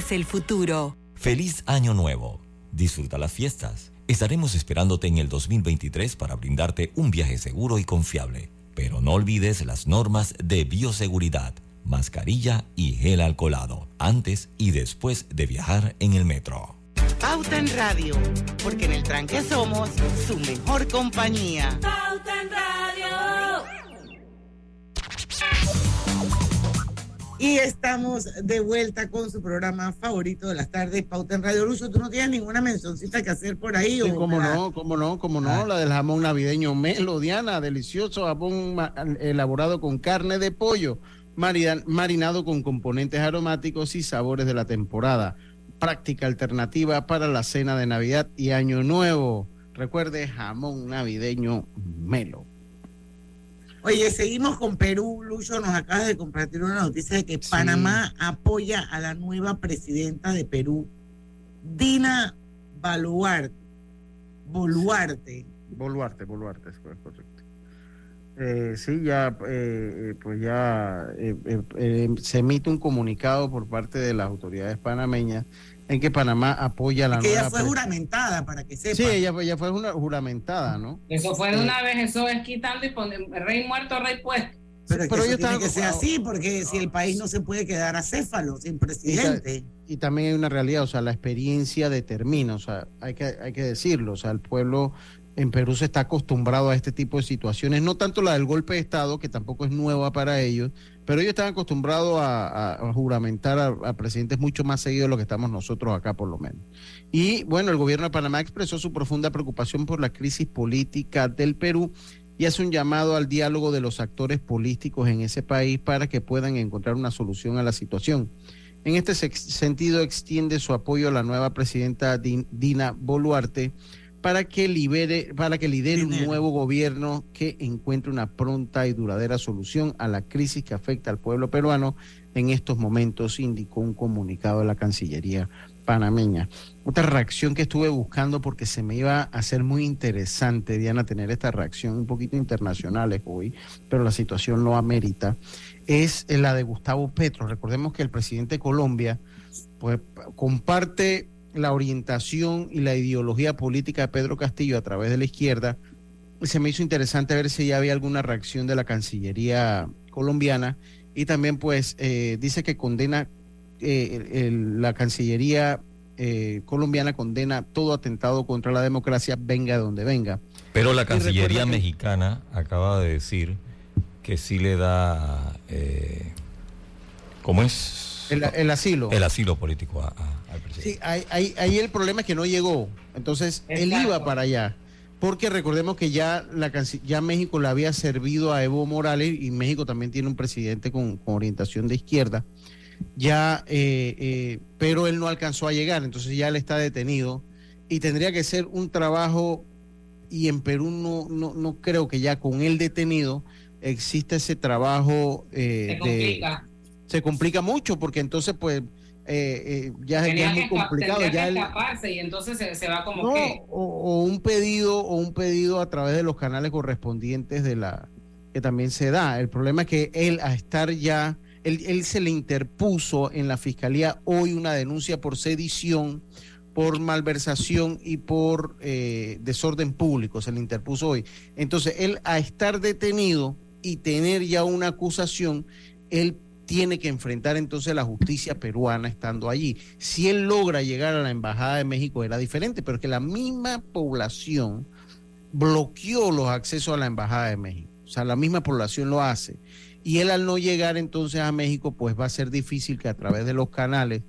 es el futuro. Feliz año nuevo. Disfruta las fiestas. Estaremos esperándote en el 2023 para brindarte un viaje seguro y confiable. Pero no olvides las normas de bioseguridad. mascarilla y gel alcoholado, antes y después de viajar en el metro. Pauta en Radio, porque en el tranque somos su mejor compañía. Pauta en Radio. Y estamos de vuelta con su programa favorito de las tardes, Pauta en Radio Lucho. ¿Tú no tienes ninguna mencioncita que hacer por ahí? Sí, cómo no, cómo no, cómo no. Ah. La del jamón navideño Melo, Diana, delicioso jamón elaborado con carne de pollo, marinado con componentes aromáticos y sabores de la temporada. Práctica alternativa para la cena de Navidad y Año Nuevo. Recuerde, jamón navideño Melo. Oye, seguimos con Perú. Lucho nos acaba de compartir una noticia de que Panamá apoya a la nueva presidenta de Perú, Dina Baluarte. Boluarte. Boluarte, Boluarte, es correcto. Eh, sí, ya, eh, eh, pues ya se emite un comunicado por parte de las autoridades panameñas en que Panamá apoya la que ella fue juramentada, para que sepa. Sí, ella, ella fue una juramentada, ¿no? Eso fue de una vez, eso es quitando y poniendo rey muerto, rey puesto. Pero, pero eso tiene que ser así, porque si el país no se puede quedar acéfalo, sin presidente. Y, también hay una realidad, o sea, la experiencia determina, o sea, hay que, hay que decirlo, o sea, el pueblo en Perú se está acostumbrado a este tipo de situaciones, no tanto la del golpe de Estado, que tampoco es nueva para ellos, pero ellos están acostumbrados a, juramentar a, presidentes mucho más seguidos de lo que estamos nosotros acá, por lo menos. Y bueno, el gobierno de Panamá expresó su profunda preocupación por la crisis política del Perú y hace un llamado al diálogo de los actores políticos en ese país para que puedan encontrar una solución a la situación. En este sentido, extiende su apoyo a la nueva presidenta Dina Boluarte para que libere, para que lidere un nuevo gobierno que encuentre una pronta y duradera solución a la crisis que afecta al pueblo peruano en estos momentos, indicó un comunicado de la Cancillería panameña. Otra reacción que estuve buscando porque se me iba a hacer muy interesante, Diana, tener esta reacción un poquito internacional hoy, pero la situación lo amerita, es la de Gustavo Petro. Recordemos que el presidente de Colombia pues, comparte la orientación y la ideología política de Pedro Castillo a través de la izquierda, se me hizo interesante ver si ya había alguna reacción de la Cancillería colombiana y también pues eh, dice que condena, eh, la Cancillería eh, colombiana condena todo atentado contra la democracia, venga de donde venga. Pero la Cancillería mexicana acaba de decir que sí le da, ¿cómo es? El, asilo. El asilo político al presidente. Sí, ahí, ahí, el problema es que no llegó. Entonces, él iba para allá. Porque recordemos que ya, la, ya México le había servido a Evo Morales y México también tiene un presidente con, orientación de izquierda. Ya, eh, eh, pero él no alcanzó a llegar, entonces ya él está detenido. Y tendría que ser un trabajo, y en Perú no, no, no creo que ya con él detenido exista ese trabajo eh, de se complica mucho porque entonces pues eh, eh, ya, es muy complicado ya y entonces se, va como o, un pedido o un pedido a través de los canales correspondientes de la que también se da. El problema es que él a estar ya él, él se le interpuso en la fiscalía hoy una denuncia por sedición por malversación y por eh, desorden público se le interpuso hoy. Entonces él a estar detenido y tener ya una acusación él tiene que enfrentar entonces la justicia peruana estando allí. Si él logra llegar a la Embajada de México era diferente, pero que la misma población bloqueó los accesos a la Embajada de México. O sea, la misma población lo hace. Y él al no llegar entonces a México, pues va a ser difícil que a través de los canales,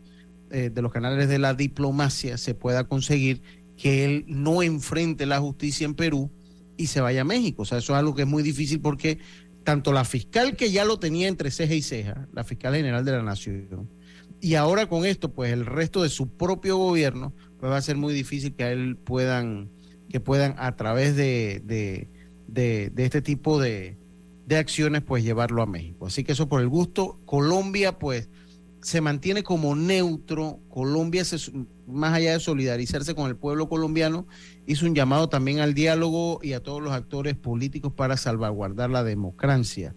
eh, de los canales de la diplomacia, se pueda conseguir que él no enfrente la justicia en Perú y se vaya a México. O sea, eso es algo que es muy difícil porque tanto la fiscal que ya lo tenía entre ceja y ceja, la fiscal general de la nación, y ahora con esto, pues el resto de su propio gobierno, pues va a ser muy difícil que a él puedan, que puedan a través de, de, de, este tipo de, de acciones, pues llevarlo a México. Así que eso por el gusto. Colombia, pues se mantiene como neutro. Colombia, se, más allá de solidarizarse con el pueblo colombiano, hizo un llamado también al diálogo y a todos los actores políticos para salvaguardar la democracia.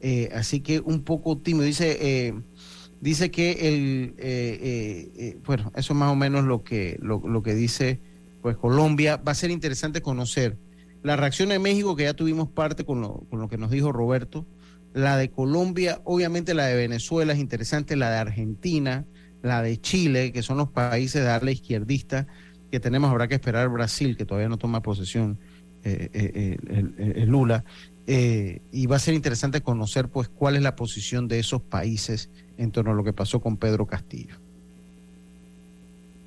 Eh, así que un poco tímido. Dice, eh, dice que el, eh, bueno, eso es más o menos lo que, lo, que dice pues Colombia. Va a ser interesante conocer la reacción de México, que ya tuvimos parte con lo, con lo que nos dijo Roberto, La de Colombia, obviamente la de Venezuela es interesante, la de Argentina, la de Chile, que son los países de habla izquierdista que tenemos. Habrá que esperar Brasil, que todavía no toma posesión eh, eh, el, Lula. Eh, y va a ser interesante conocer pues cuál es la posición de esos países en torno a lo que pasó con Pedro Castillo.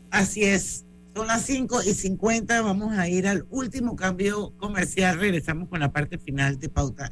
Así es. Son las 5 y 50. Vamos a ir al último cambio comercial. Regresamos con la parte final de Pauta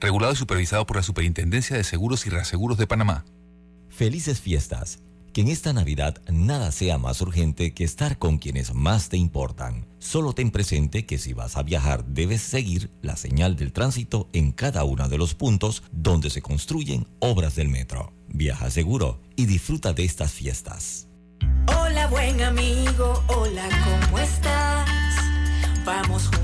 regulado y supervisado por la Superintendencia de Seguros y Reaseguros de Panamá. Felices fiestas. Que en esta Navidad nada sea más urgente que estar con quienes más te importan. Solo ten presente que si vas a viajar debes seguir la señal del tránsito en cada uno de los puntos donde se construyen obras del metro. Viaja seguro y disfruta de estas fiestas. Hola buen amigo, hola, ¿cómo estás? Vamos juntos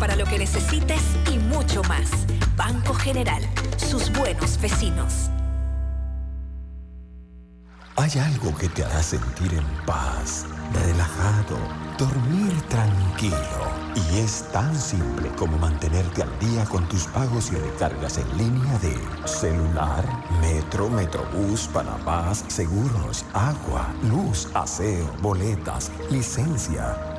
para lo que necesites y mucho más. Banco General, sus buenos vecinos. Hay algo que te hará sentir en paz, relajado, dormir tranquilo. Y es tan simple como mantenerte al día con tus pagos y recargas en línea de celular, metro, metrobús, panamás, seguros, agua, luz, aseo, boletas, licencia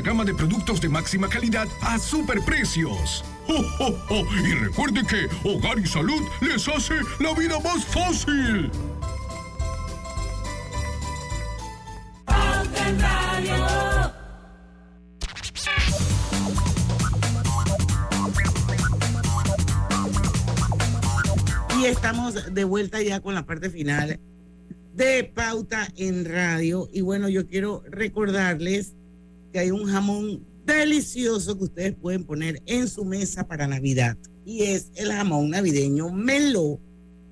gama de productos de máxima calidad a superprecios. ¡Oh, Y recuerde que Hogar y Salud les hace la vida más fácil. Y estamos de vuelta ya con la parte final de Pauta en Radio. Y bueno, yo quiero recordarles hay un jamón delicioso que ustedes pueden poner en su mesa para Navidad. Y es el jamón navideño Melo,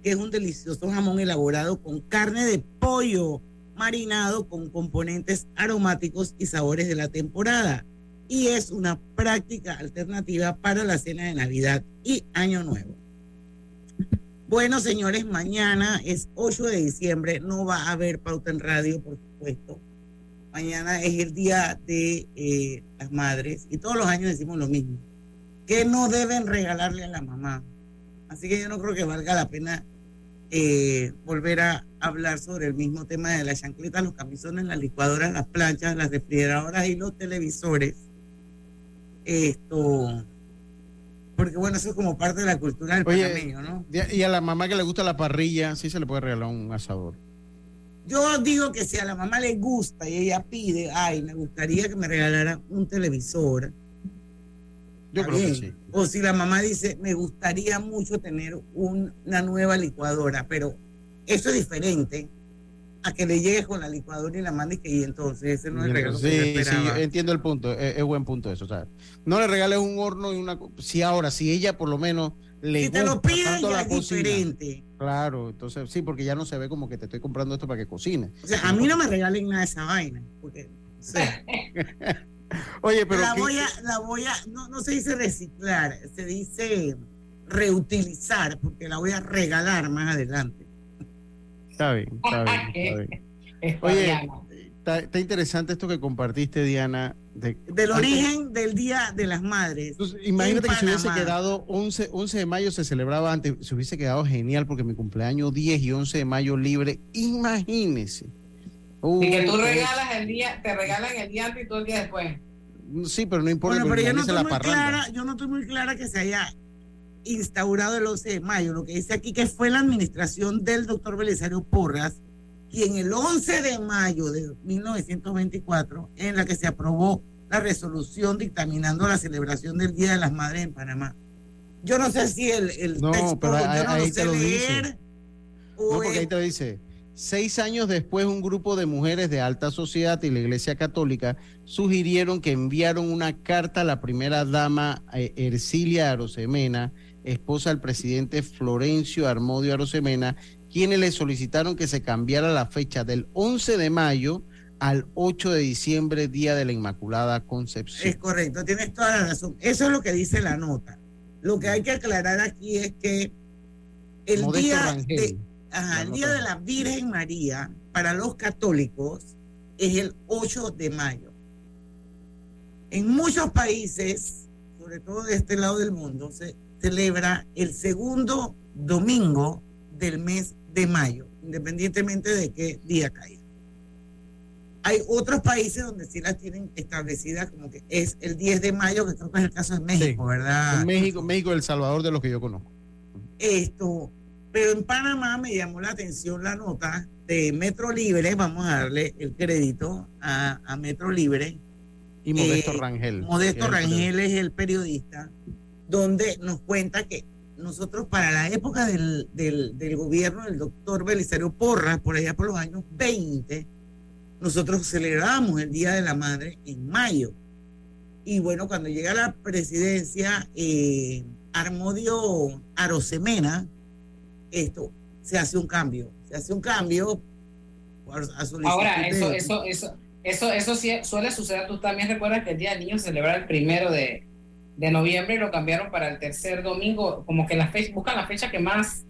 que es un delicioso jamón elaborado con carne de pollo marinado con componentes aromáticos y sabores de la temporada. Y es una práctica alternativa para la cena de Navidad y Año Nuevo. Bueno, señores, mañana es 8 de diciembre, no va a haber pauta en radio, por supuesto Mañana es el día de eh, las madres y todos los años decimos lo mismo. que no deben regalarle a la mamá? Así que yo no creo que valga la pena eh, volver a hablar sobre el mismo tema de las chancletas, los camisones, las licuadoras, las planchas, las refrigeradoras y los televisores. Esto, porque bueno, eso es como parte de la cultura del panameño, ¿no? Y a la mamá que le gusta la parrilla, sí se le puede regalar un asador. Yo digo que si a la mamá le gusta y ella pide, ay, me gustaría que me regalara un televisor, Yo creo que sí. O si la mamá dice, me gustaría mucho tener una nueva licuadora, pero eso es diferente a que le llegues con la licuadora y la mandes que y entonces ese no es el regalo sí, que Sí, entiendo el punto, es, buen punto eso. O sea, no le regales un horno y una... Si ahora, si ella por lo menos le si te lo piden ya es diferente. Claro, entonces sí, porque ya no se ve como que te estoy comprando esto para que cocine. O sea, a mí no me regalen nada de esa vaina, porque... [laughs] Oye, pero... La voy a, la voy a, no, no se dice reciclar, se dice reutilizar, porque la voy a regalar más adelante. Está bien, está bien. [laughs] Oye, está, interesante esto que compartiste, Diana. Del origen del Día de las Madres. imagínate que se hubiese quedado 11, 11 de mayo, se celebraba antes, se hubiese quedado genial porque mi cumpleaños 10 y 11 de mayo libre. Imagínese. y que tú regalas el día, te regalan el día antes y todo el día después. Sí, pero no importa. Bueno, pero yo no, estoy muy clara, yo no estoy muy clara que se haya instaurado el 11 de mayo. Lo que dice aquí que fue la administración del doctor Belisario Porras quien el 11 de mayo de 1924, en la que se aprobó la resolución dictaminando la celebración del Día de las Madres en Panamá. Yo no sé si el, el no, texto, pero ahí, te lo dice. No, porque ahí te dice, seis años después un grupo de mujeres de alta sociedad y la Iglesia Católica sugirieron que enviaron una carta a la primera dama eh, Ercilia Arosemena esposa del presidente Florencio Armodio Arosemena, quienes le solicitaron que se cambiara la fecha del 11 de mayo al 8 de diciembre, Día de la Inmaculada Concepción. Es correcto, tienes toda la razón. Eso es lo que dice la nota. Lo que hay que aclarar aquí es que el día de, el día de la Virgen María para los católicos es el 8 de mayo. En muchos países, sobre todo de este lado del mundo, se celebra el segundo domingo del mes de mayo, independientemente de qué día caiga. Hay otros países donde sí las tienen establecidas como que es el 10 de mayo, que creo que es el caso de México, ¿verdad? México, México, El Salvador, de los que yo conozco. Esto, pero en Panamá me llamó la atención la nota de Metro Libre, vamos a darle el crédito a, Metro Libre. Y Modesto eh, Rangel. Modesto Rangel es el periodista donde nos cuenta que nosotros para la época del, del, gobierno del doctor Belisario Porras, por allá por los años 20, nosotros celebramos el Día de la Madre en mayo. Y bueno, cuando llega la presidencia, eh, Armodio Arosemena, esto se hace un cambio, se hace un cambio. Ahora, eso, eso, eso, eso, eso sí suele suceder. Tú también recuerdas que el Día del Niño se celebra el primero de, de noviembre y lo cambiaron para el tercer domingo, como que la fecha, buscan la fecha que más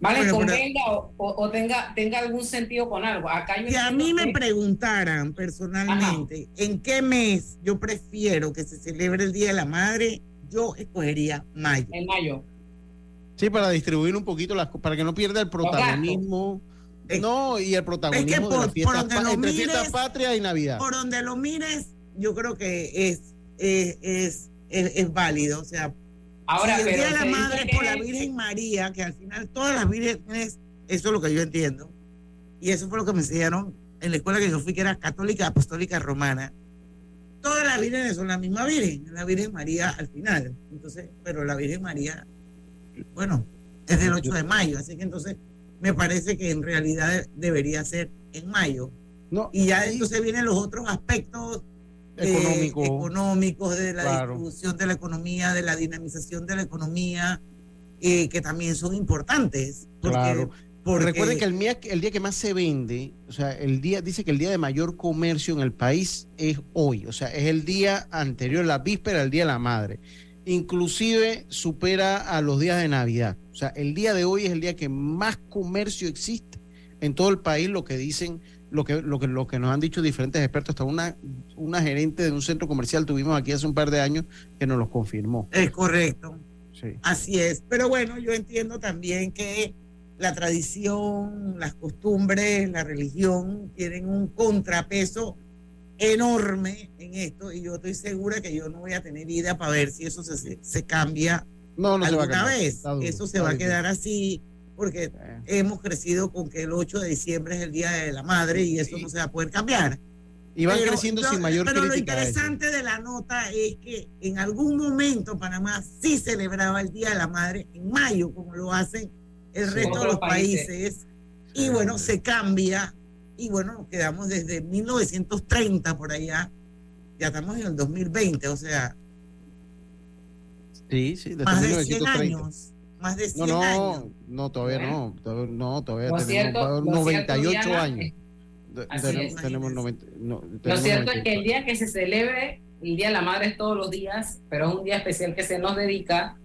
vale convenga o, tenga tenga algún sentido con algo. Acá si a mí me preguntaran personalmente en qué mes yo prefiero que se celebre el Día de la Madre, yo escogería mayo. En mayo. Sí, para distribuir un poquito las para que no pierda el protagonismo. no, y el protagonismo de entre fiesta patria y Navidad. Por donde lo mires, yo creo que es es, es, válido. O sea, Ahora, el Día de la Madre por la Virgen María, que al final todas las vírgenes, eso es lo que yo entiendo. Y eso fue lo que me enseñaron en la escuela que yo fui, que era católica apostólica romana. Todas las vírgenes son la misma Virgen, la Virgen María al final. Entonces, pero la Virgen María, bueno, es del 8 de mayo, así que entonces me parece que en realidad debería ser en mayo. No, y ya entonces vienen los otros aspectos Económico. económicos, de la distribución de la economía, de la dinamización de la economía, eh, que también son importantes. claro. Recuerden que el día, el día que más se vende, o sea, el día, dice que el día de mayor comercio en el país es hoy, o sea, es el día anterior, la víspera del Día de la Madre. Inclusive supera a los días de Navidad. O sea, el día de hoy es el día que más comercio existe en todo el país, lo que dicen lo que, lo que, lo que nos han dicho diferentes expertos, hasta una, una gerente de un centro comercial tuvimos aquí hace un par de años que nos lo confirmó. Es correcto. Sí. Así es. Pero bueno, yo entiendo también que la tradición, las costumbres, la religión tienen un contrapeso enorme en esto y yo estoy segura que yo no voy a tener vida para ver si eso se, se cambia no, no alguna vez. eso se va a quedar así porque hemos crecido con que el 8 de diciembre es el Día de la Madre y eso no se va a poder cambiar. Y van creciendo sin mayor Pero lo interesante de la nota es que en algún momento Panamá sí celebraba el Día de la Madre en mayo, como lo hacen el resto de los países. Y bueno, se cambia. Y bueno, nos quedamos desde 1930 por allá. Ya estamos en el 2020, o sea. Sí, sí, desde más de 100 años. Más de 100 no, no, años. No, todavía no. No, todavía tenemos 98 años tenemos, lo cierto es que el día que se celebre, el Día de la Madre es todos los días, pero es un día especial que se nos dedica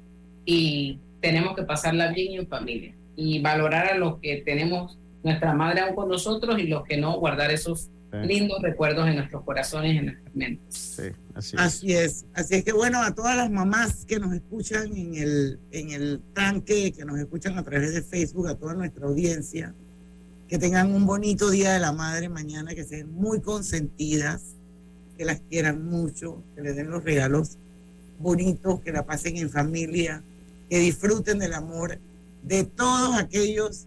y tenemos que pasarla bien en familia y valorar a los que tenemos nuestra madre aún con nosotros y los que no, guardar esos lindos recuerdos en nuestros corazones, en nuestras mentes. así, es. así es. que bueno, a todas las mamás que nos escuchan en el, en el tanque, que nos escuchan a través de Facebook, a toda nuestra audiencia, que tengan un bonito día de la madre mañana, que sean muy consentidas, que las quieran mucho, que les den los regalos bonitos, que la pasen en familia, que disfruten del amor de todos aquellos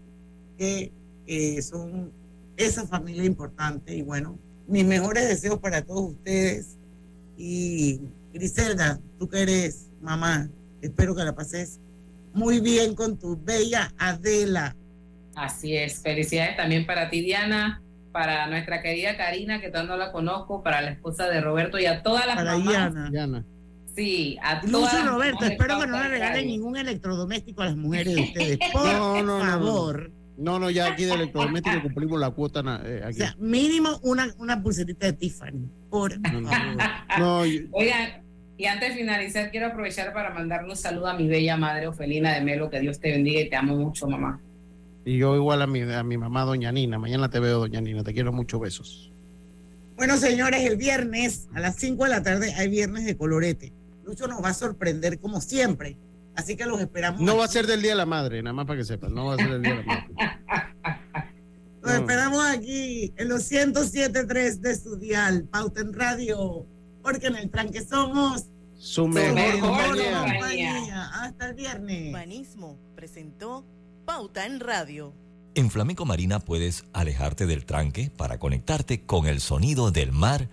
que son esa familia importante. Y bueno, mis mejores deseos para todos ustedes. Y Griselda, tú que eres mamá, espero que la pases muy bien con tu bella Adela. Así es. Felicidades también para ti, Diana, para nuestra querida Karina, que todavía no la conozco, para la esposa de Roberto y a todas las para mamás. Diana. Sí, a todas Lucio Roberto, espero que no le regalen ningún electrodoméstico a las mujeres de ustedes. [laughs] Por no, no, favor. No, no, ya aquí de electrodoméstico cumplimos la cuota. Eh, aquí. O sea, mínimo una, una pulserita de Tiffany. Por no, [laughs] Oigan, y antes de finalizar, quiero aprovechar para mandarle un saludo a mi bella madre Ofelina de Melo. Que Dios te bendiga y te amo mucho, mamá. Y yo igual a mi, a mi mamá, doña Nina. Mañana te veo, doña Nina. Te quiero mucho, besos. Bueno, señores, el viernes a las 5 de la tarde hay viernes de colorete. Lucho nos va a sorprender como siempre. Así que los esperamos. No va a ser del Día de la Madre, nada más para que sepan. No va a ser del Día de la Madre. [laughs] Los esperamos aquí en los 107.3 de su dial, Pauta en Radio, porque en el tranque somos su mejor, compañía. Hasta el viernes. Urbanismo presentó Pauta en Radio. En Flamenco Marina puedes alejarte del tranque para conectarte con el sonido del mar